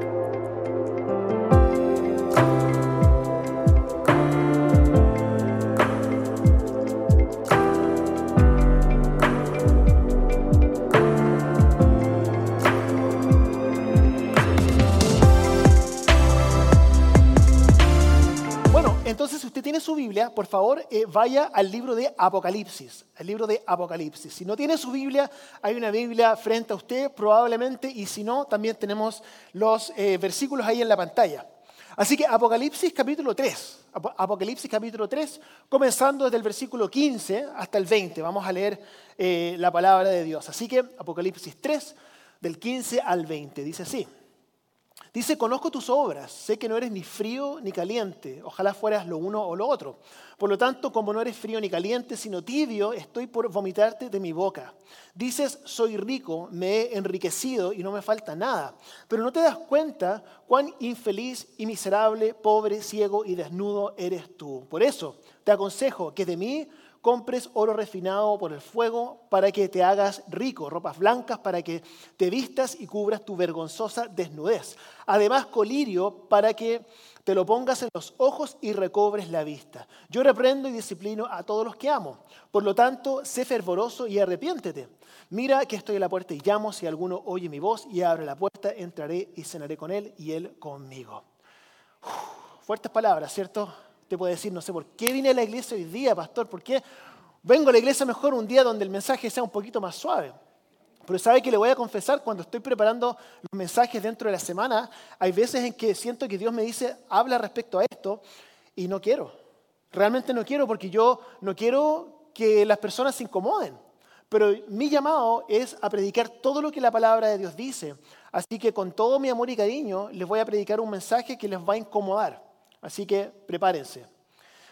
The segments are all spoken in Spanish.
Thank you. Por favor, eh, vaya al libro de Apocalipsis, el libro de Apocalipsis. Si no tiene su Biblia, hay una Biblia frente a usted probablemente, y si no, también tenemos los eh, versículos ahí en la pantalla. Así que Apocalipsis capítulo 3, Apocalipsis capítulo 3, comenzando desde el versículo 15 hasta el 20, vamos a leer eh, la palabra de Dios. Así que Apocalipsis 3, del 15 al 20, dice así. Dice, conozco tus obras, sé que no eres ni frío ni caliente, ojalá fueras lo uno o lo otro. Por lo tanto, como no eres frío ni caliente, sino tibio, estoy por vomitarte de mi boca. Dices, soy rico, me he enriquecido y no me falta nada. Pero no te das cuenta cuán infeliz y miserable, pobre, ciego y desnudo eres tú. Por eso te aconsejo que de mí compres oro refinado por el fuego para que te hagas rico, ropas blancas para que te vistas y cubras tu vergonzosa desnudez. Además, colirio para que te lo pongas en los ojos y recobres la vista. Yo reprendo y disciplino a todos los que amo. Por lo tanto, sé fervoroso y arrepiéntete. Mira que estoy a la puerta y llamo. Si alguno oye mi voz y abre la puerta, entraré y cenaré con él y él conmigo. fuertes palabras, ¿cierto? Te puede decir, no sé, ¿por qué vine a la iglesia hoy día, pastor? ¿Por qué vengo a la iglesia mejor un día donde el mensaje sea un poquito más suave? Pero sabe que le voy a confesar, cuando estoy preparando los mensajes dentro de la semana, hay veces en que siento que Dios me dice, habla respecto a esto, y no quiero. Realmente no quiero porque yo no quiero que las personas se incomoden. Pero mi llamado es a predicar todo lo que la palabra de Dios dice. Así que con todo mi amor y cariño les voy a predicar un mensaje que les va a incomodar. Así que prepárense.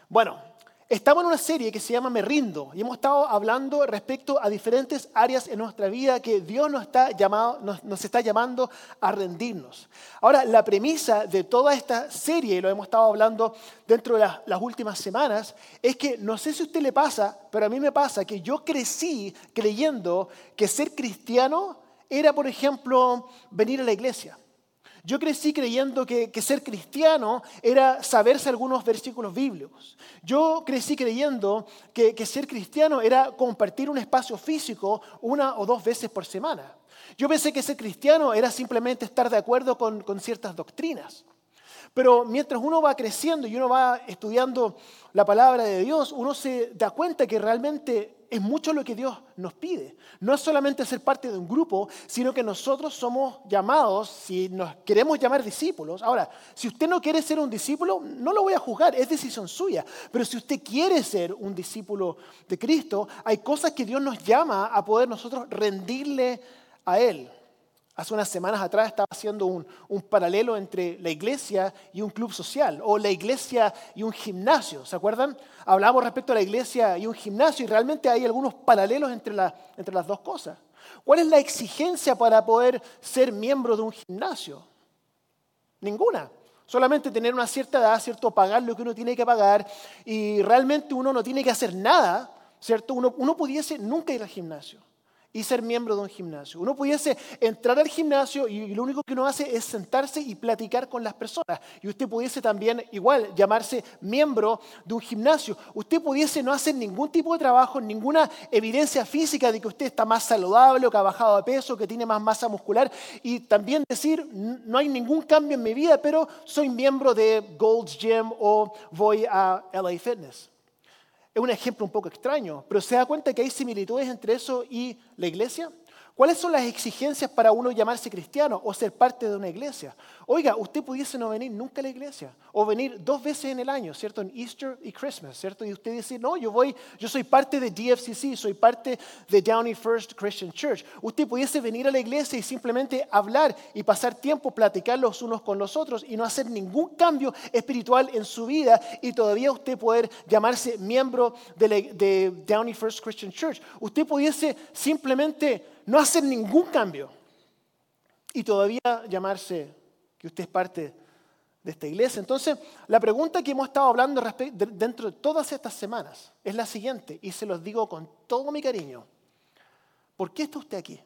Bueno, estamos en una serie que se llama Me Rindo y hemos estado hablando respecto a diferentes áreas en nuestra vida que Dios nos está, llamado, nos, está llamando a rendirnos. Ahora, la premisa de toda esta serie, y lo hemos estado hablando dentro de las últimas semanas, es que no sé si a usted le pasa, pero a mí me pasa que yo crecí creyendo que ser cristiano era, por ejemplo, venir a la iglesia. Yo crecí creyendo que, ser cristiano era saberse algunos versículos bíblicos. Yo crecí creyendo que, ser cristiano era compartir un espacio físico una o dos veces por semana. Yo pensé que ser cristiano era simplemente estar de acuerdo con, con ciertas doctrinas. Pero mientras uno va creciendo y uno va estudiando la palabra de Dios, uno se da cuenta que realmente es mucho lo que Dios nos pide. No es solamente ser parte de un grupo, sino que nosotros somos llamados, si nos queremos llamar discípulos. Ahora, si usted no quiere ser un discípulo, no lo voy a juzgar, es decisión suya. Pero si usted quiere ser un discípulo de Cristo, hay cosas que Dios nos llama a poder nosotros rendirle a Él. Hace unas semanas atrás estaba haciendo un, paralelo entre la iglesia y un club social, o la iglesia y un gimnasio. ¿Se acuerdan? Hablamos respecto a la iglesia y un gimnasio y realmente hay algunos paralelos entre, las dos cosas. ¿Cuál es la exigencia para poder ser miembro de un gimnasio? Ninguna. Solamente tener una cierta edad, ¿cierto? Pagar lo que uno tiene que pagar y realmente uno no tiene que hacer nada, ¿cierto? Uno pudiese nunca ir al gimnasio y ser miembro de un gimnasio. Uno pudiese entrar al gimnasio y lo único que uno hace es sentarse y platicar con las personas. Y usted pudiese también igual llamarse miembro de un gimnasio. Usted pudiese no hacer ningún tipo de trabajo, ninguna evidencia física de que usted está más saludable o que ha bajado de peso, que tiene más masa muscular. Y también decir, no hay ningún cambio en mi vida, pero soy miembro de Gold's Gym o voy a LA Fitness. Es un ejemplo un poco extraño, pero se da cuenta que hay similitudes entre eso y la iglesia. ¿Cuáles son las exigencias para uno llamarse cristiano o ser parte de una iglesia? Oiga, usted pudiese no venir nunca a la iglesia o venir dos veces en el año, ¿cierto? En Easter y Christmas, ¿cierto? Y usted dice, no, yo voy, yo soy parte de DFCC, soy parte de Downey First Christian Church. Usted pudiese venir a la iglesia y simplemente hablar y pasar tiempo, platicar los unos con los otros y no hacer ningún cambio espiritual en su vida y todavía usted poder llamarse miembro de, de Downey First Christian Church. Usted pudiese simplemente no hacer ningún cambio y todavía llamarse que usted es parte de esta iglesia. Entonces, la pregunta que hemos estado hablando dentro de todas estas semanas es la siguiente, y se los digo con todo mi cariño. ¿Por qué está usted aquí?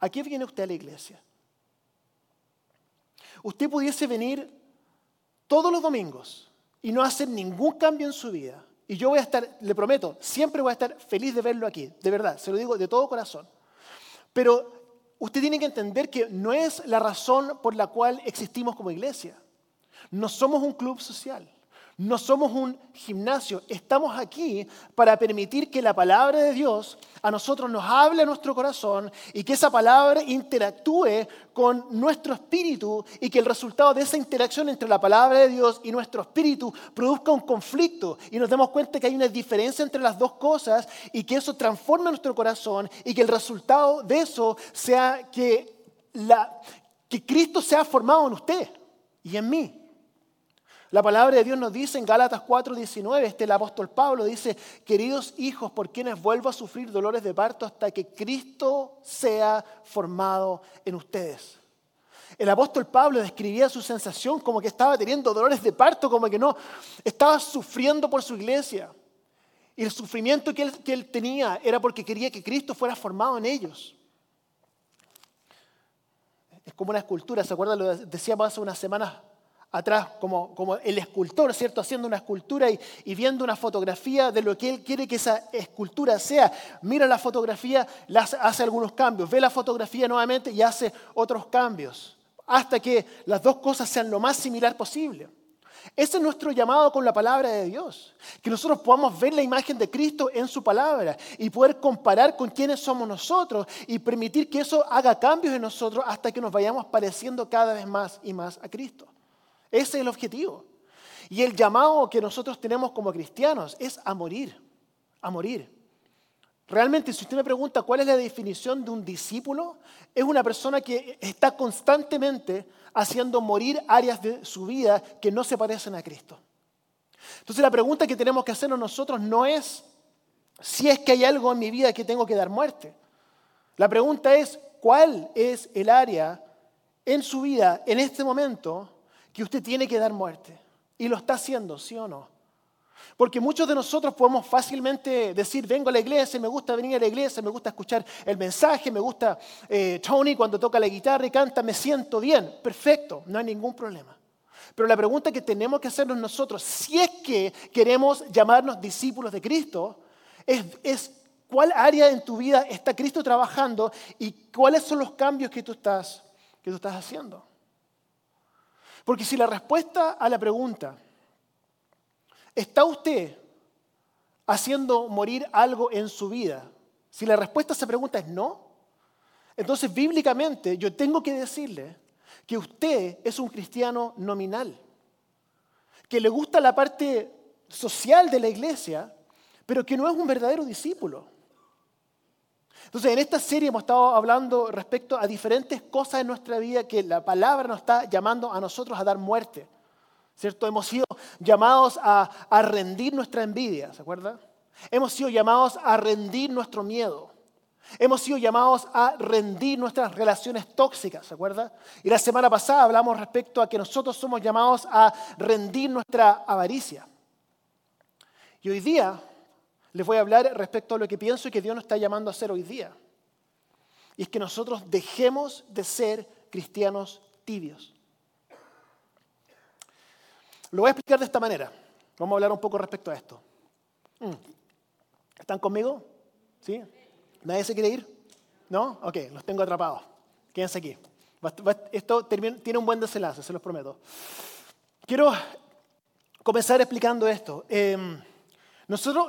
¿A qué viene usted a la iglesia? Usted pudiese venir todos los domingos y no hacer ningún cambio en su vida. Y yo voy a estar, le prometo, siempre voy a estar feliz de verlo aquí, de verdad, se lo digo de todo corazón. Pero usted tiene que entender que no es la razón por la cual existimos como iglesia. No somos un club social. No somos un gimnasio, estamos aquí para permitir que la palabra de Dios a nosotros nos hable a nuestro corazón y que esa palabra interactúe con nuestro espíritu y que el resultado de esa interacción entre la palabra de Dios y nuestro espíritu produzca un conflicto y nos demos cuenta que hay una diferencia entre las dos cosas y que eso transforme nuestro corazón y que el resultado de eso sea que, la, que Cristo sea formado en usted y en mí. La palabra de Dios nos dice en Gálatas 4:19, este el apóstol Pablo dice, queridos hijos, por quienes vuelvo a sufrir dolores de parto hasta que Cristo sea formado en ustedes. El apóstol Pablo describía su sensación como que estaba teniendo dolores de parto, como que no, estaba sufriendo por su iglesia. Y el sufrimiento que él, que él tenía era porque quería que Cristo fuera formado en ellos. Es como una escultura, ¿se acuerdan? Lo decíamos hace unas semanas atrás como, como el escultor, ¿cierto? Haciendo una escultura y, viendo una fotografía de lo que él quiere que esa escultura sea. Mira la fotografía, hace algunos cambios, ve la fotografía nuevamente y hace otros cambios, hasta que las dos cosas sean lo más similar posible. Ese es nuestro llamado con la palabra de Dios, que nosotros podamos ver la imagen de Cristo en su palabra y poder comparar con quiénes somos nosotros y permitir que eso haga cambios en nosotros hasta que nos vayamos pareciendo cada vez más y más a Cristo. Ese es el objetivo. Y el llamado que nosotros tenemos como cristianos es a morir, a morir. Realmente, si usted me pregunta cuál es la definición de un discípulo, es una persona que está constantemente haciendo morir áreas de su vida que no se parecen a Cristo. Entonces la pregunta que tenemos que hacernos nosotros no es si es que hay algo en mi vida que tengo que dar muerte. La pregunta es cuál es el área en su vida en este momento que usted tiene que dar muerte. Y lo está haciendo, ¿sí o no? Porque muchos de nosotros podemos fácilmente decir, vengo a la iglesia, me gusta venir a la iglesia, me gusta escuchar el mensaje, me gusta eh, Tony cuando toca la guitarra y canta, me siento bien. Perfecto, no hay ningún problema. Pero la pregunta que tenemos que hacernos nosotros, si es que queremos llamarnos discípulos de Cristo, es, cuál área en tu vida está Cristo trabajando y cuáles son los cambios que tú estás, que tú estás haciendo. Porque si la respuesta a la pregunta, ¿está usted haciendo morir algo en su vida? Si la respuesta a esa pregunta es no, entonces bíblicamente yo tengo que decirle que usted es un cristiano nominal, que le gusta la parte social de la iglesia, pero que no es un verdadero discípulo. Entonces, en esta serie hemos estado hablando respecto a diferentes cosas en nuestra vida que la palabra nos está llamando a nosotros a dar muerte. ¿Cierto? Hemos sido llamados a, a rendir nuestra envidia, ¿se acuerda? Hemos sido llamados a rendir nuestro miedo. Hemos sido llamados a rendir nuestras relaciones tóxicas, ¿se acuerda? Y la semana pasada hablamos respecto a que nosotros somos llamados a rendir nuestra avaricia. Y hoy día les voy a hablar respecto a lo que pienso que Dios nos está llamando a hacer hoy día. Y es que nosotros dejemos de ser cristianos tibios. Lo voy a explicar de esta manera. Vamos a hablar un poco respecto a esto. Mm. ¿Están conmigo? ¿Sí? ¿Nadie se quiere ir? ¿No? Ok, los tengo atrapados. Quédense aquí. Esto tiene un buen desenlace, se los prometo. Quiero comenzar explicando esto. Em, nosotros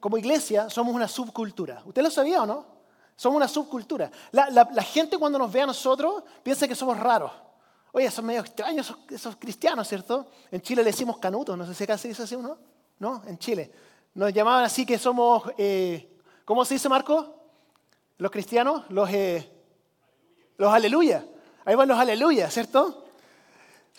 como iglesia somos una subcultura. ¿Usted lo sabía o no? Somos una subcultura. La, gente cuando nos ve a nosotros piensa que somos raros. Oye, son medio extraños esos, cristianos, ¿cierto? En Chile le decimos canutos, no sé si acá se dice así uno. ¿No? En Chile. Nos llamaban así que somos, eh, ¿cómo se dice Marco? Los cristianos, los, eh, los aleluya. Ahí van los aleluya, ¿cierto?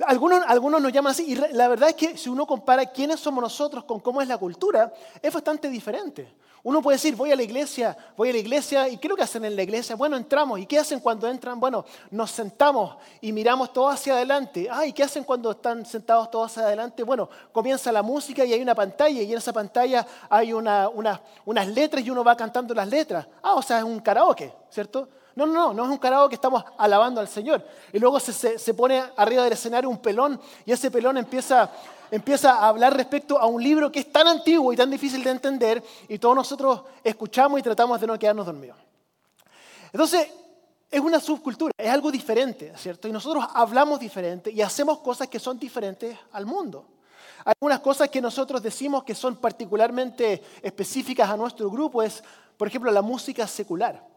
Algunos, algunos nos llaman así y la verdad es que si uno compara quiénes somos nosotros con cómo es la cultura, es bastante diferente. Uno puede decir, voy a la iglesia, voy a la iglesia y ¿qué lo que hacen en la iglesia? Bueno, entramos. ¿Y qué hacen cuando entran? Bueno, nos sentamos y miramos todo hacia adelante. Ah, ¿y qué hacen cuando están sentados todos hacia adelante? Bueno, comienza la música y hay una pantalla y en esa pantalla hay una, unas letras y uno va cantando las letras. Ah, o sea, es un karaoke, ¿cierto? No, no, no, no es un karaoke que estamos alabando al Señor. Y luego se, se, pone arriba del escenario un pelón y ese pelón empieza, empieza a hablar respecto a un libro que es tan antiguo y tan difícil de entender y todos nosotros escuchamos y tratamos de no quedarnos dormidos. Entonces, es una subcultura, es algo diferente, ¿cierto? Y nosotros hablamos diferente y hacemos cosas que son diferentes al mundo. Algunas cosas que nosotros decimos que son particularmente específicas a nuestro grupo, es, por ejemplo, la música secular.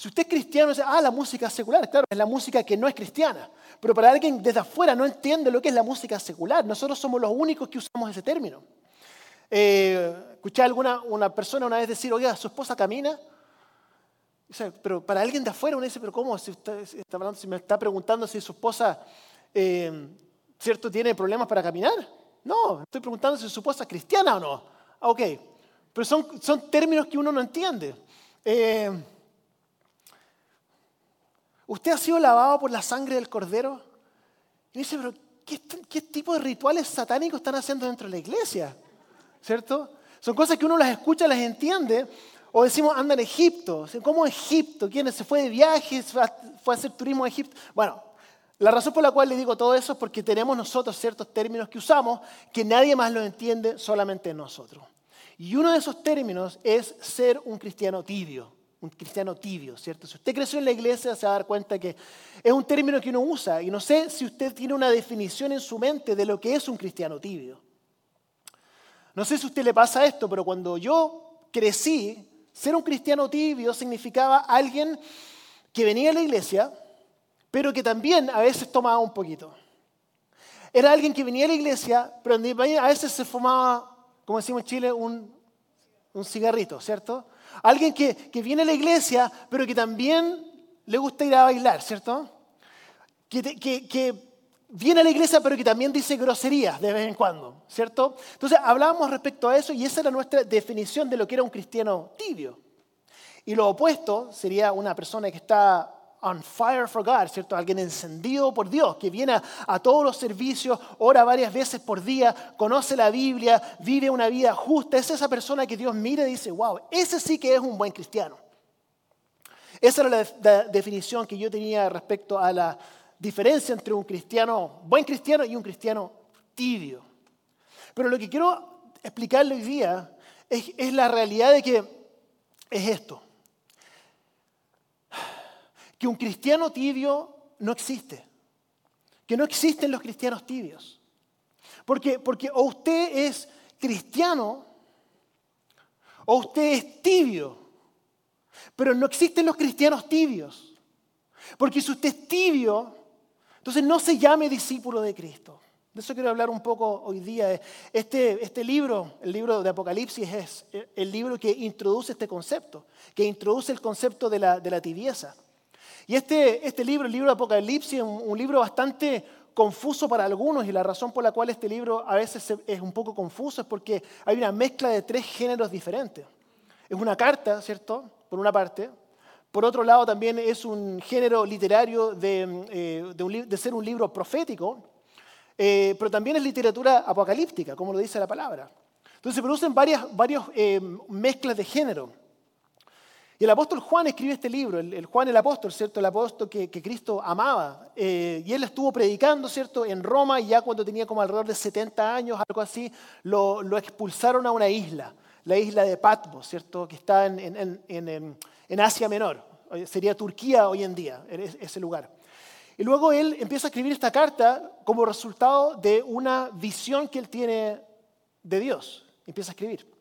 Si usted es cristiano, dice, ah, la música secular, claro, es la música que no es cristiana. Pero para alguien desde afuera no entiende lo que es la música secular. Nosotros somos los únicos que usamos ese término. Eh, escuché alguna una persona una vez decir, oiga, su esposa camina. pero para alguien de afuera uno dice, pero ¿cómo? Si, está hablando, si me está preguntando si su esposa, eh, ¿cierto?, tiene problemas para caminar. No, estoy preguntando si su esposa es cristiana o no. Ah, ok, pero son, son términos que uno no entiende. Eh, ¿Usted ha sido lavado por la sangre del cordero? Y dice, pero ¿qué, ¿qué, tipo de rituales satánicos están haciendo dentro de la iglesia? ¿Cierto? Son cosas que uno las escucha, las entiende. O decimos, anda en Egipto. ¿Cómo Egipto? ¿Quién se fue de viaje? ¿Fue a hacer turismo a Egipto? Bueno, la razón por la cual le digo todo eso es porque tenemos nosotros ciertos términos que usamos que nadie más los entiende, solamente nosotros. Y uno de esos términos es ser un cristiano tibio, un cristiano tibio, ¿cierto? Si usted creció en la iglesia se va a dar cuenta que es un término que uno usa y no sé si usted tiene una definición en su mente de lo que es un cristiano tibio. No sé si a usted le pasa esto, pero cuando yo crecí, ser un cristiano tibio significaba alguien que venía a la iglesia, pero que también a veces tomaba un poquito. Era alguien que venía a la iglesia, pero a veces se fumaba, como decimos en Chile, un, cigarrito, ¿cierto? Alguien que, viene a la iglesia, pero que también le gusta ir a bailar, ¿cierto? Que, que, viene a la iglesia, pero que también dice groserías de vez en cuando, ¿cierto? Entonces hablábamos respecto a eso y esa era nuestra definición de lo que era un cristiano tibio. Y lo opuesto sería una persona que está on fire for God, ¿cierto? Alguien encendido por Dios, que viene a, todos los servicios, ora varias veces por día, conoce la Biblia, vive una vida justa. Es esa persona que Dios mira y dice, wow, ese sí que es un buen cristiano. Esa era la, definición que yo tenía respecto a la diferencia entre un cristiano, buen cristiano y un cristiano tibio. Pero lo que quiero explicarle hoy día es la realidad de que es esto que un cristiano tibio no existe, que no existen los cristianos tibios. Porque, porque o usted es cristiano o usted es tibio, pero no existen los cristianos tibios. Porque si usted es tibio, entonces no se llame discípulo de Cristo. De eso quiero hablar un poco hoy día. Este, este libro, el libro de Apocalipsis, es el libro que introduce este concepto, que introduce el concepto de la, de la tibieza. Y este, este libro, el libro de Apocalipsis, es un, libro bastante confuso para algunos y la razón por la cual este libro a veces es un poco confuso es porque hay una mezcla de tres géneros diferentes. Es una carta, ¿cierto? Por una parte. Por otro lado, también es un género literario de, eh, de, ser un libro profético, eh, pero también es literatura apocalíptica, como lo dice la palabra. Entonces se producen varias, varias eh, mezclas de género. Y el apóstol Juan escribe este libro, el, Juan el apóstol, ¿cierto? El apóstol que, Cristo amaba. Eh, y él estuvo predicando, ¿cierto? En Roma y ya cuando tenía como alrededor de 70 años, algo así, lo, expulsaron a una isla, la isla de Patmos, ¿cierto? Que está en, en Asia Menor. Sería Turquía hoy en día, ese lugar. Y luego él empieza a escribir esta carta como resultado de una visión que él tiene de Dios. Empieza a escribir.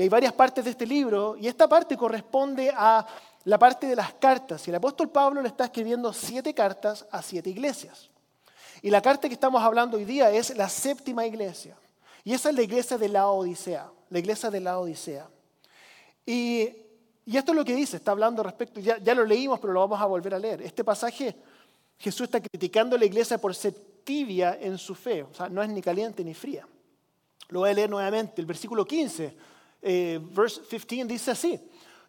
Y hay varias partes de este libro, y esta parte corresponde a la parte de las cartas. Y el apóstol Pablo le está escribiendo siete cartas a siete iglesias. Y la carta que estamos hablando hoy día es la séptima iglesia. Y esa es la iglesia de la Odisea, la iglesia de la Odisea. Y, esto es lo que dice, está hablando respecto, ya, ya lo leímos, pero lo vamos a volver a leer. Este pasaje, Jesús está criticando a la iglesia por ser tibia en su fe, o sea, no es ni caliente ni fría. Lo voy a leer nuevamente, el versículo 15 eh, verse 15 dice así.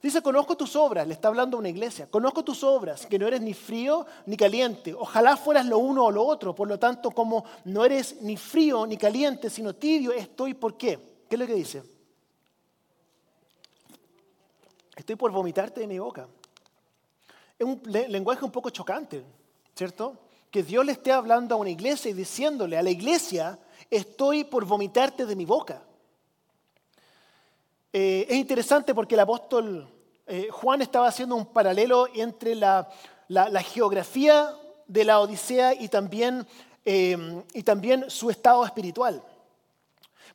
Dice, conozco tus obras, le está hablando a una iglesia, conozco tus obras, que no eres ni frío ni caliente. Ojalá fueras lo uno o lo otro. Por lo tanto, como no eres ni frío ni caliente, sino tibio, estoy por qué. ¿Qué es lo que dice? Estoy por vomitarte de mi boca. es un lenguaje un poco chocante, ¿cierto? Que Dios le esté hablando a una iglesia y diciéndole a la iglesia, estoy por vomitarte de mi boca. Eh, es interesante porque el apóstol eh, Juan estaba haciendo un paralelo entre la, geografía de la Odisea y también, eh, y también su estado espiritual.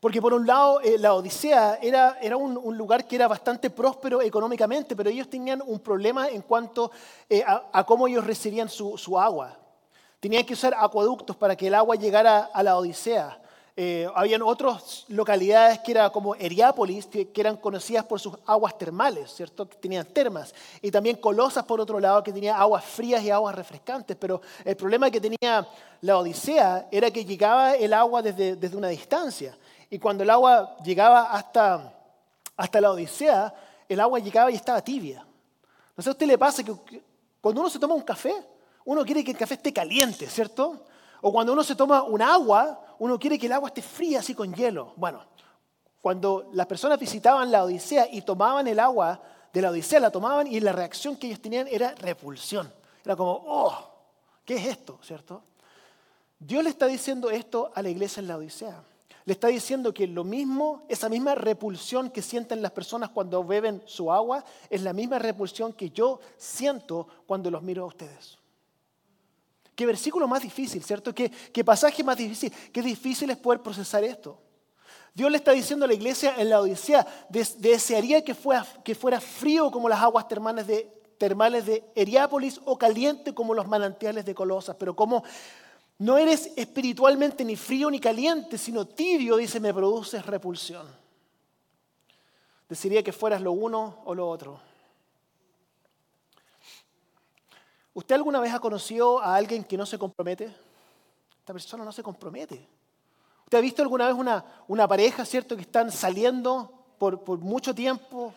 Porque por un lado, la Odisea era, era un, lugar que era bastante próspero económicamente, pero ellos tenían un problema en cuanto a, cómo ellos recibían su, su, agua. Tenían que usar acueductos para que el agua llegara a la Odisea. Eh, habían otras localidades que eran como Heriápolis, que, eran conocidas por sus aguas termales, ¿cierto? Que tenían termas. Y también Colosas, por otro lado, que tenía aguas frías y aguas refrescantes. Pero el problema que tenía la Odisea era que llegaba el agua desde, desde una distancia. Y cuando el agua llegaba hasta, hasta la Odisea, el agua llegaba y estaba tibia. No sé a usted le pasa que cuando uno se toma un café, uno quiere que el café esté caliente, ¿cierto? O cuando uno se toma un agua, uno quiere que el agua esté fría así con hielo. Bueno, cuando las personas visitaban la Odisea y tomaban el agua de la Odisea, la tomaban y la reacción que ellos tenían era repulsión. Era como, oh, ¿qué es esto? ¿Cierto? Dios le está diciendo esto a la iglesia en la Odisea. Le está diciendo que lo mismo, esa misma repulsión que sienten las personas cuando beben su agua, es la misma repulsión que yo siento cuando los miro a ustedes. Qué versículo más difícil, ¿cierto? Qué, pasaje más difícil. Qué difícil es poder procesar esto. Dios le está diciendo a la iglesia en la Odisea, desearía que fuera, que fuera frío como las aguas termales de, termales de Heriápolis o caliente como los manantiales de Colosas, pero como no eres espiritualmente ni frío ni caliente, sino tibio, dice, me produces repulsión. Desearía que fueras lo uno o lo otro. ¿Usted alguna vez ha conocido a alguien que no se compromete? Esta persona no se compromete. ¿Usted ha visto alguna vez una, una pareja, cierto, que están saliendo por, por mucho tiempo?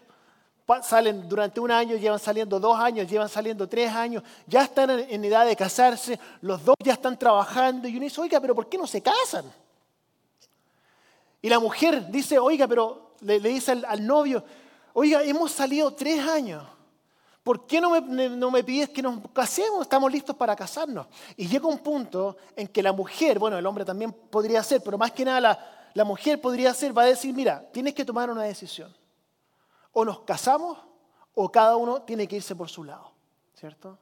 Salen durante un año, llevan saliendo dos años, llevan saliendo tres años, ya están en, edad de casarse, los dos ya están trabajando y uno dice, oiga, pero ¿por qué no se casan? Y la mujer dice, oiga, pero le, dice al novio, oiga, hemos salido tres años ¿por qué no me, pides que nos casemos? Estamos listos para casarnos. Y llega un punto en que la mujer, bueno, el hombre también podría ser, pero más que nada la, la mujer podría ser, va a decir, mira, tienes que tomar una decisión. O nos casamos o cada uno tiene que irse por su lado, ¿cierto?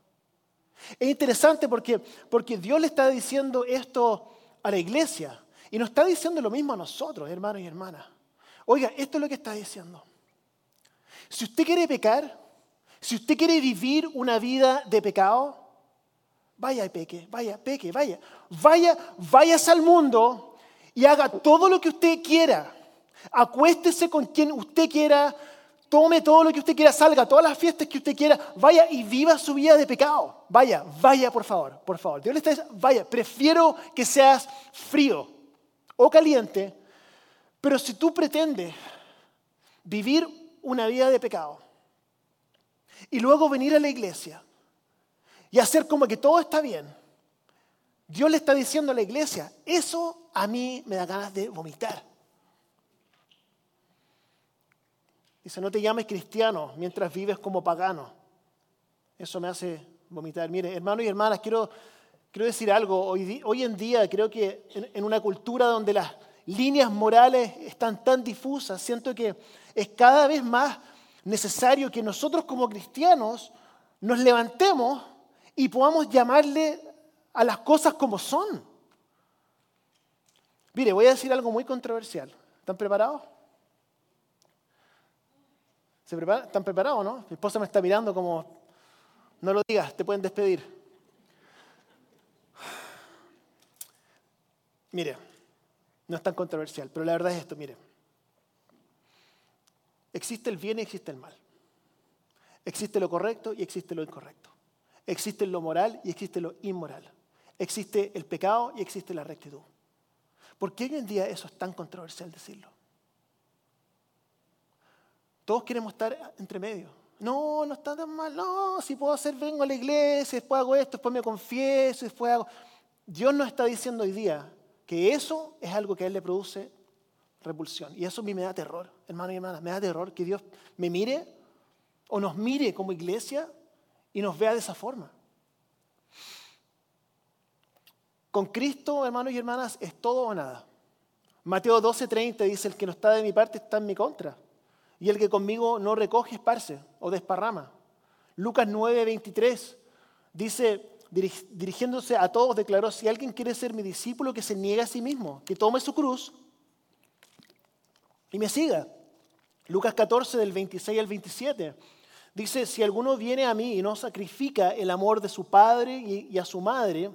Es interesante porque, porque Dios le está diciendo esto a la iglesia y nos está diciendo lo mismo a nosotros, hermanos y hermanas. Oiga, esto es lo que está diciendo. Si usted quiere pecar, si usted quiere vivir una vida de pecado, vaya y peque, vaya, peque, vaya. Vaya, váyase al mundo y haga todo lo que usted quiera. Acuéstese con quien usted quiera, tome todo lo que usted quiera, salga a todas las fiestas que usted quiera, vaya y viva su vida de pecado. Vaya, vaya por favor, por favor. Dios le está vaya, prefiero que seas frío o caliente, pero si tú pretendes vivir una vida de pecado, y luego venir a la iglesia y hacer como que todo está bien. Dios le está diciendo a la iglesia, eso a mí me da ganas de vomitar. Dice, no te llames cristiano mientras vives como pagano. Eso me hace vomitar. Mire, hermanos y hermanas, quiero, quiero decir algo. Hoy, hoy en día creo que en, en una cultura donde las líneas morales están tan difusas, siento que es cada vez más necesario que nosotros como cristianos nos levantemos y podamos llamarle a las cosas como son. Mire, voy a decir algo muy controversial. ¿Están preparados? ¿Se ¿Están preparados, no? Mi esposa me está mirando como, no lo digas, te pueden despedir. Mire, no es tan controversial, pero la verdad es esto, mire. Existe el bien y existe el mal. Existe lo correcto y existe lo incorrecto. Existe lo moral y existe lo inmoral. Existe el pecado y existe la rectitud. ¿Por qué hoy en día eso es tan controversial decirlo? Todos queremos estar entre medio. No, no está tan mal. No, si puedo hacer, vengo a la iglesia, después hago esto, después me confieso, después hago... Dios nos está diciendo hoy día que eso es algo que a Él le produce repulsión. Y eso a mí me da terror, hermano y hermana, me da terror que Dios me mire o nos mire como iglesia y nos vea de esa forma. Con Cristo, hermanos y hermanas, es todo o nada. Mateo 12:30 dice, el que no está de mi parte está en mi contra. Y el que conmigo no recoge, esparce o desparrama. Lucas 9:23 dice, dirigiéndose a todos, declaró, si alguien quiere ser mi discípulo, que se niegue a sí mismo, que tome su cruz y me siga. Lucas 14 del 26 al 27 dice, si alguno viene a mí y no sacrifica el amor de su padre y a su madre,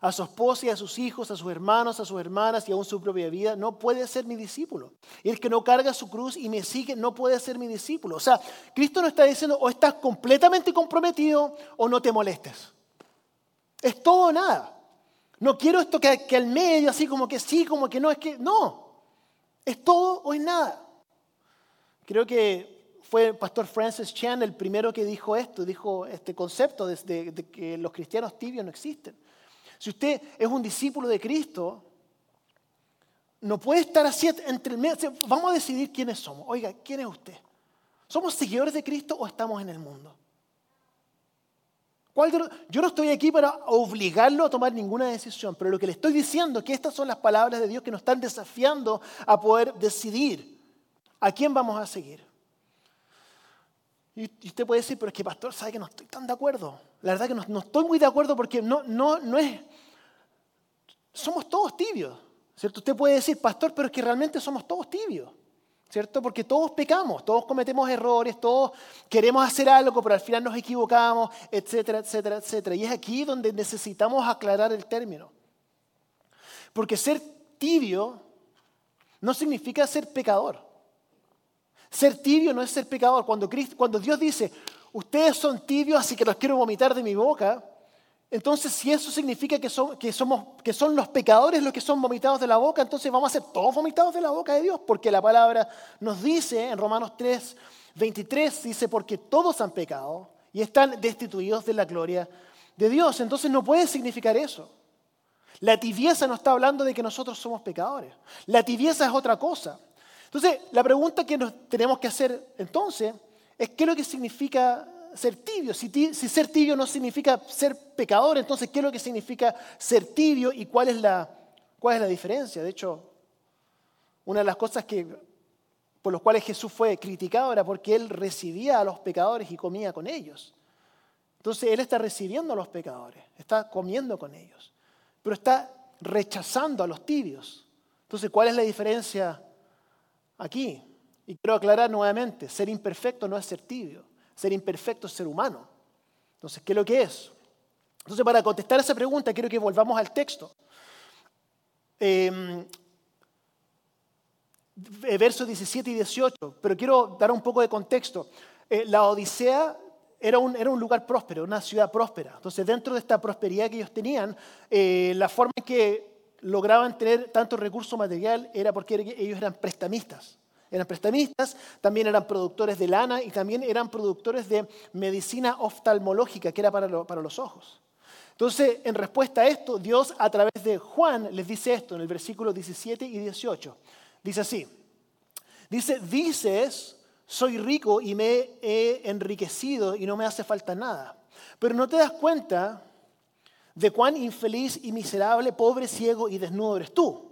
a su esposa y a sus hijos, a sus hermanos, a sus hermanas y aún su propia vida, no puede ser mi discípulo. Y el que no carga su cruz y me sigue no puede ser mi discípulo. O sea, Cristo no está diciendo o estás completamente comprometido o no te molestes. Es todo o nada. No quiero esto que, que al medio, así como que sí, como que no, es que no. Es todo o es nada. Creo que fue Pastor Francis Chan el primero que dijo esto, dijo este concepto de que los cristianos tibios no existen. Si usted es un discípulo de Cristo, no puede estar así entre el medio. Vamos a decidir quiénes somos. Oiga, ¿quién es usted? ¿Somos seguidores de Cristo o estamos en el mundo? Yo no estoy aquí para obligarlo a tomar ninguna decisión, pero lo que le estoy diciendo es que estas son las palabras de Dios que nos están desafiando a poder decidir a quién vamos a seguir. Y usted puede decir, pero es que pastor, sabe que no estoy tan de acuerdo. La verdad que no, no estoy muy de acuerdo porque no, no, no es, somos todos tibios, ¿cierto? Usted puede decir, pastor, pero es que realmente somos todos tibios, ¿cierto? Porque todos pecamos, todos cometemos errores, todos queremos hacer algo, pero al final nos equivocamos, etcétera, etcétera, etcétera. Y es aquí donde necesitamos aclarar el término. Porque ser tibio no significa ser pecador. Ser tibio no es ser pecador. Cuando, cuando Dios dice, ustedes son tibios, así que los quiero vomitar de mi boca, entonces, si eso significa que son, que, somos, que son los pecadores los que son vomitados de la boca, entonces vamos a ser todos vomitados de la boca de Dios, porque la palabra nos dice en Romanos 3, 23, dice, porque todos han pecado y están destituidos de la gloria de Dios. Entonces no puede significar eso. La tibieza no está hablando de que nosotros somos pecadores. La tibieza es otra cosa. Entonces, la pregunta que nos tenemos que hacer entonces es qué es lo que significa ser tibio. Si, ser tibio no significa ser pecador, entonces, ¿qué es lo que significa ser tibio y cuál es la, cuál es la diferencia? De hecho, una de las cosas que, por las cuales Jesús fue criticado era porque él recibía a los pecadores y comía con ellos. Entonces, él está recibiendo a los pecadores, está comiendo con ellos, pero está rechazando a los tibios. Entonces, ¿cuál es la diferencia aquí? Y quiero aclarar nuevamente, ser imperfecto no es ser tibio. Ser imperfecto es ser humano. Entonces, ¿qué es lo que es? Entonces, para contestar esa pregunta, quiero que volvamos al texto. Em, versos 17 y 18, pero quiero dar un poco de contexto. Eh, la Odisea era un, era un, lugar próspero, una ciudad próspera. Entonces, dentro de esta prosperidad que ellos tenían, eh, la forma en que lograban tener tanto recurso material era porque ellos eran prestamistas. Eran prestamistas, también eran productores de lana y también eran productores de medicina oftalmológica, que era para, para los ojos. Entonces, en respuesta a esto, Dios a través de Juan les dice esto en el versículo 17 y 18. Dice así, dice, dices, soy rico y me he enriquecido y no me hace falta nada, pero no te das cuenta de cuán infeliz y miserable, pobre, ciego y desnudo eres tú.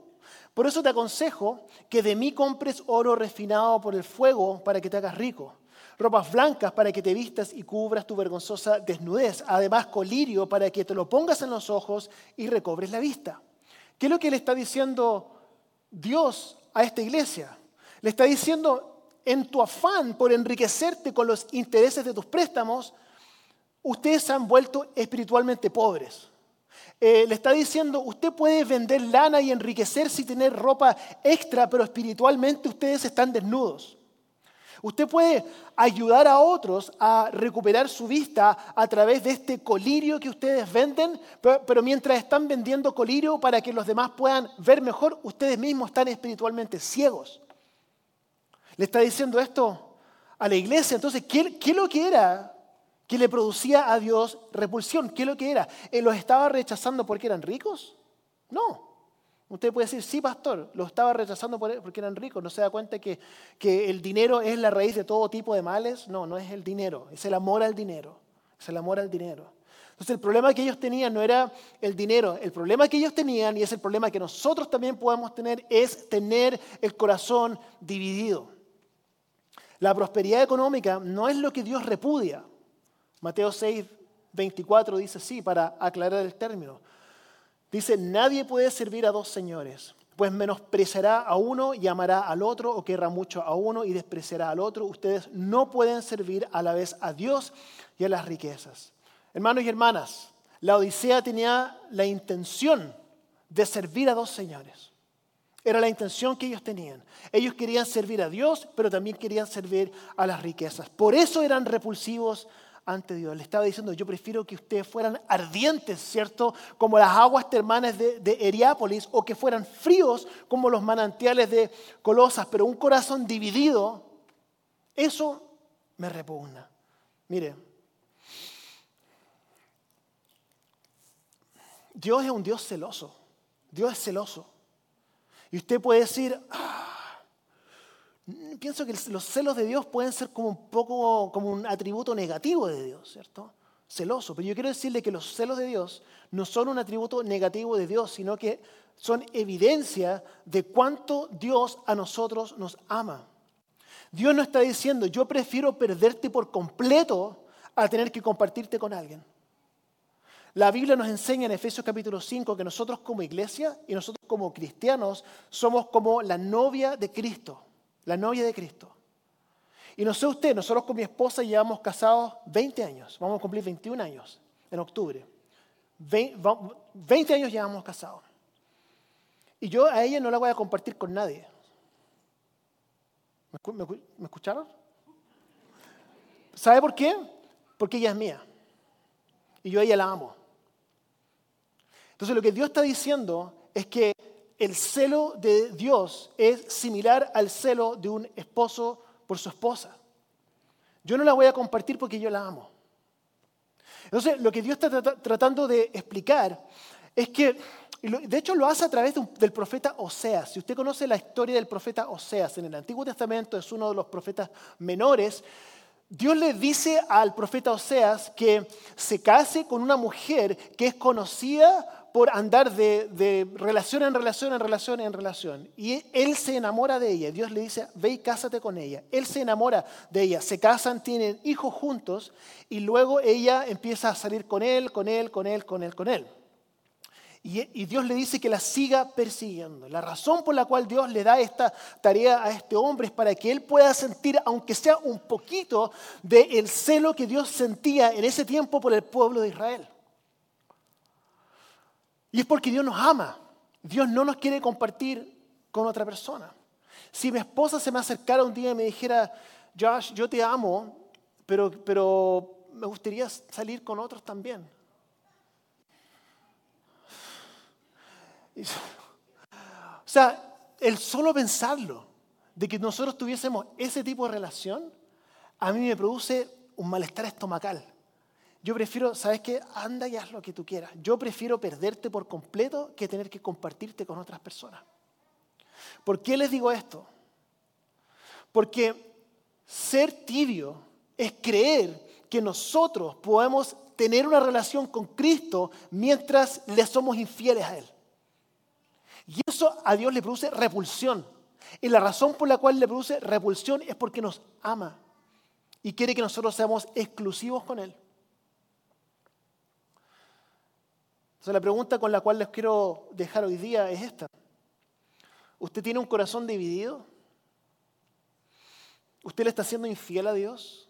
Por eso te aconsejo que de mí compres oro refinado por el fuego para que te hagas rico, ropas blancas para que te vistas y cubras tu vergonzosa desnudez, además colirio para que te lo pongas en los ojos y recobres la vista. ¿Qué es lo que le está diciendo Dios a esta iglesia? Le está diciendo, en tu afán por enriquecerte con los intereses de tus préstamos, ustedes se han vuelto espiritualmente pobres. Eh, le está diciendo, usted puede vender lana y enriquecerse y tener ropa extra, pero espiritualmente ustedes están desnudos. Usted puede ayudar a otros a recuperar su vista a través de este colirio que ustedes venden, pero, mientras están vendiendo colirio para que los demás puedan ver mejor, ustedes mismos están espiritualmente ciegos. Le está diciendo esto a la iglesia. Entonces, ¿qué, qué lo que era que le producía a Dios repulsión. ¿Qué es lo que era? ¿Él los estaba rechazando porque eran ricos? No. Usted puede decir, sí, pastor, los estaba rechazando porque eran ricos. ¿No se da cuenta que, que el dinero es la raíz de todo tipo de males? No, no es el dinero, es el amor al dinero. es el amor al dinero. Entonces el problema que ellos tenían no era el dinero, el problema que ellos tenían, y es el problema que nosotros también podemos tener, es tener el corazón dividido. La prosperidad económica no es lo que Dios repudia. Mateo 6, 24 dice sí, para aclarar el término. Dice, nadie puede servir a dos señores, pues menospreciará a uno y amará al otro, o querrá mucho a uno y despreciará al otro. Ustedes no pueden servir a la vez a Dios y a las riquezas. Hermanos y hermanas, la Odisea tenía la intención de servir a dos señores. Era la intención que ellos tenían. Ellos querían servir a Dios, pero también querían servir a las riquezas. Por eso eran repulsivos ante Dios. Le estaba diciendo, yo prefiero que ustedes fueran ardientes, ¿cierto? Como las aguas termales de, de o que fueran fríos como los manantiales de Colosas, pero un corazón dividido, eso me repugna. Mire, Dios es un Dios celoso. Dios es celoso. Y usted puede decir, ah, pienso que los celos de Dios pueden ser como un poco como un atributo negativo de Dios, ¿cierto? Celoso. Pero yo quiero decirle que los celos de Dios no son un atributo negativo de Dios, sino que son evidencia de cuánto Dios a nosotros nos ama. Dios no está diciendo, yo prefiero perderte por completo a tener que compartirte con alguien. La Biblia nos enseña en Efesios capítulo 5 que nosotros como iglesia y nosotros como cristianos somos como la novia de Cristo, la novia de Cristo. Y no sé usted, nosotros con mi esposa llevamos casados 20 años, vamos a cumplir 21 años en octubre. 20 años llevamos casados. Y yo a ella no la voy a compartir con nadie. ¿Me, escucharon? ¿Sabe por qué? Porque ella es mía. Y yo a ella la amo. Entonces lo que Dios está diciendo es que el celo de Dios es similar al celo de un esposo por su esposa. Yo no la voy a compartir porque yo la amo. Entonces lo que Dios está tratando de explicar es que, de hecho lo hace a través del profeta Oseas. Si usted conoce la historia del profeta Oseas en el Antiguo Testamento, es uno de los profetas menores. Dios le dice al profeta Oseas que se case con una mujer que es conocida por andar de, relación en relación, en relación, en relación. Y él se enamora de ella. Dios le dice, ve y cásate con ella. Él se enamora de ella. Se casan, tienen hijos juntos y luego ella empieza a salir con él, con él, con él, con él, con él. Y, Dios le dice que la siga persiguiendo. La razón por la cual Dios le da esta tarea a este hombre es para que él pueda sentir, aunque sea un poquito, del celo que Dios sentía en ese tiempo por el pueblo de Israel. Y es porque Dios nos ama. Dios no nos quiere compartir con otra persona. Si mi esposa se me acercara un día y me dijera, Josh, yo te amo, pero, pero me gustaría salir con otros también. O sea, el solo pensarlo, de que nosotros tuviésemos ese tipo de relación, a mí me produce un malestar estomacal. Yo prefiero, ¿sabes qué? Anda y haz lo que tú quieras. Yo prefiero perderte por completo que tener que compartirte con otras personas. ¿Por qué les digo esto? Porque ser tibio es creer que nosotros podemos tener una relación con Cristo mientras le somos infieles a Él. Y eso a Dios le produce repulsión. Y la razón por la cual le produce repulsión es porque nos ama y quiere que nosotros seamos exclusivos con Él. La pregunta con la cual les quiero dejar hoy día es esta. ¿Usted tiene un corazón dividido? ¿Usted le está siendo infiel a Dios?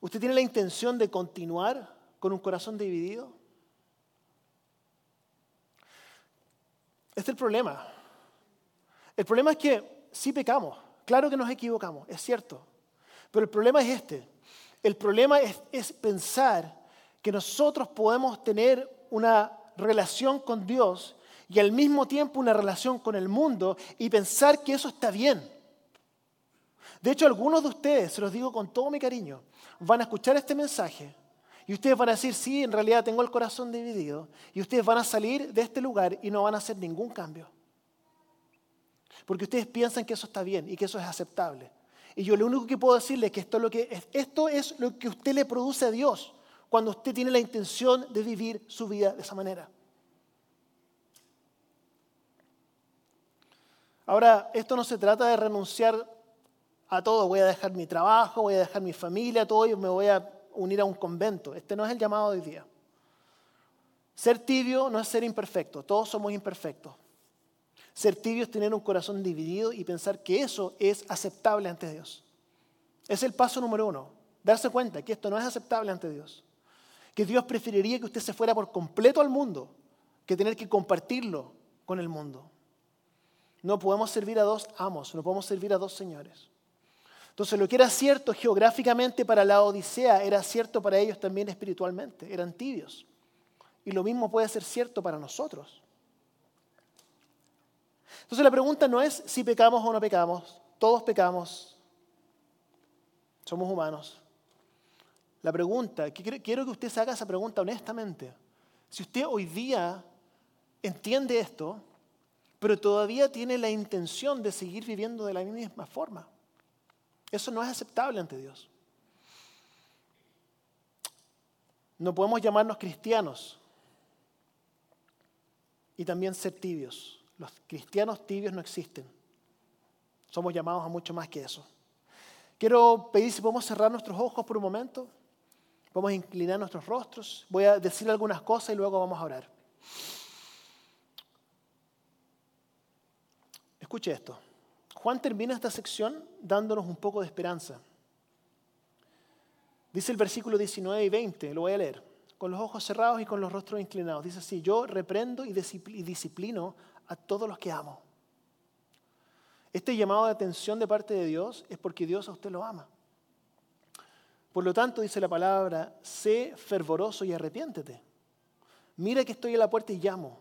¿Usted tiene la intención de continuar con un corazón dividido? Este es el problema. El problema es que sí pecamos, claro que nos equivocamos, es cierto. Pero el problema es este. El problema es, pensar que nosotros podemos tener una relación con Dios y al mismo tiempo una relación con el mundo y pensar que eso está bien. De hecho, algunos de ustedes, se los digo con todo mi cariño, van a escuchar este mensaje y ustedes van a decir, sí, en realidad tengo el corazón dividido y ustedes van a salir de este lugar y no van a hacer ningún cambio. Porque ustedes piensan que eso está bien y que eso es aceptable. Y yo lo único que puedo decirle es que esto es lo que, usted le produce a Dios cuando usted tiene la intención de vivir su vida de esa manera. Ahora, esto no se trata de renunciar a todo, voy a dejar mi trabajo, voy a dejar mi familia, todo y me voy a unir a un convento. Este no es el llamado de hoy día. Ser tibio no es ser imperfecto, todos somos imperfectos. Ser tibio es tener un corazón dividido y pensar que eso es aceptable ante Dios. Es el paso número uno, darse cuenta que esto no es aceptable ante Dios. Que Dios preferiría que usted se fuera por completo al mundo que tener que compartirlo con el mundo. No podemos servir a dos amos, no podemos servir a dos señores. Entonces lo que era cierto geográficamente para la Odisea era cierto para ellos también espiritualmente, eran tibios. Y lo mismo puede ser cierto para nosotros. Entonces la pregunta no es si pecamos o no pecamos, todos pecamos, somos humanos. La pregunta, quiero que usted se haga esa pregunta honestamente. Si usted hoy día entiende esto, pero todavía tiene la intención de seguir viviendo de la misma forma, eso no es aceptable ante Dios. No podemos llamarnos cristianos y también ser tibios. Los cristianos tibios no existen. Somos llamados a mucho más que eso. Quiero pedir si podemos cerrar nuestros ojos por un momento. Vamos a inclinar nuestros rostros. Voy a decir algunas cosas y luego vamos a orar. Escuche esto. Juan termina esta sección dándonos un poco de esperanza. Dice el versículo 19 y 20, lo voy a leer, con los ojos cerrados y con los rostros inclinados. Dice así, yo reprendo y disciplino a todos los que amo. Este llamado de atención de parte de Dios es porque Dios a usted lo ama. Por lo tanto, dice la palabra, sé fervoroso y arrepiéntete. Mira que estoy en la puerta y llamo.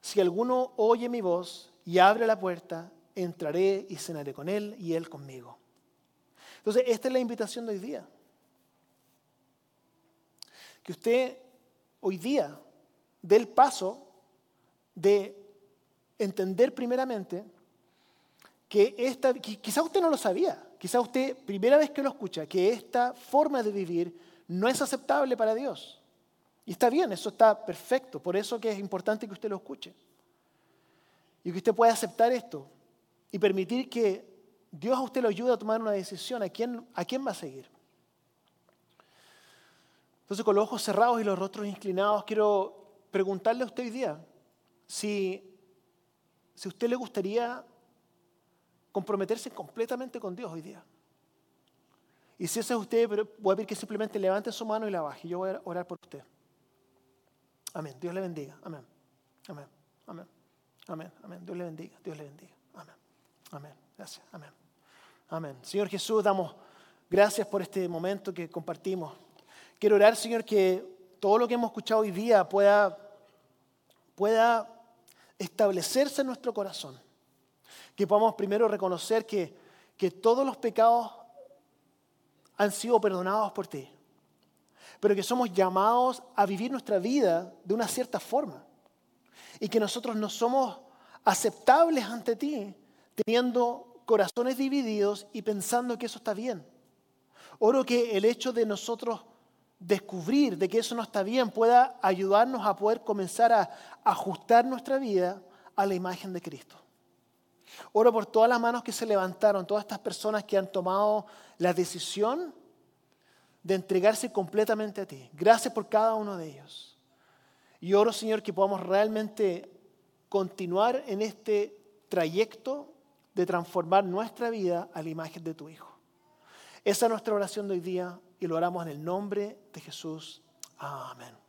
Si alguno oye mi voz y abre la puerta, entraré y cenaré con él y él conmigo. Entonces, esta es la invitación de hoy día. Que usted hoy día dé el paso de entender primeramente que esta, quizá usted no lo sabía, quizá usted, primera vez que lo escucha, que esta forma de vivir no es aceptable para Dios. Y está bien, eso está perfecto, por eso que es importante que usted lo escuche. Y que usted pueda aceptar esto y permitir que Dios a usted lo ayude a tomar una decisión, ¿a quién, a quién va a seguir? Entonces, con los ojos cerrados y los rostros inclinados, quiero preguntarle a usted hoy día si si a usted le gustaría comprometerse completamente con Dios hoy día. Y si ese es usted, voy a pedir que simplemente levante su mano y la baje. Yo voy a orar por usted. Amén. Dios le bendiga. Amén. Amén. Amén. Amén. Amén. Dios le bendiga. Dios le bendiga. Amén. Amén. Gracias. Amén. Amén. Señor Jesús, damos gracias por este momento que compartimos. Quiero orar, Señor, que todo lo que hemos escuchado hoy día pueda, pueda establecerse en nuestro corazón. Que podamos primero reconocer que, que todos los pecados han sido perdonados por ti, pero que somos llamados a vivir nuestra vida de una cierta forma y que nosotros no somos aceptables ante ti teniendo corazones divididos y pensando que eso está bien. Oro que el hecho de nosotros descubrir de que eso no está bien pueda ayudarnos a poder comenzar a ajustar nuestra vida a la imagen de Cristo. Oro por todas las manos que se levantaron, todas estas personas que han tomado la decisión de entregarse completamente a ti. Gracias por cada uno de ellos. Y oro, Señor, que podamos realmente continuar en este trayecto de transformar nuestra vida a la imagen de tu Hijo. Esa es nuestra oración de hoy día y lo oramos en el nombre de Jesús. Amén.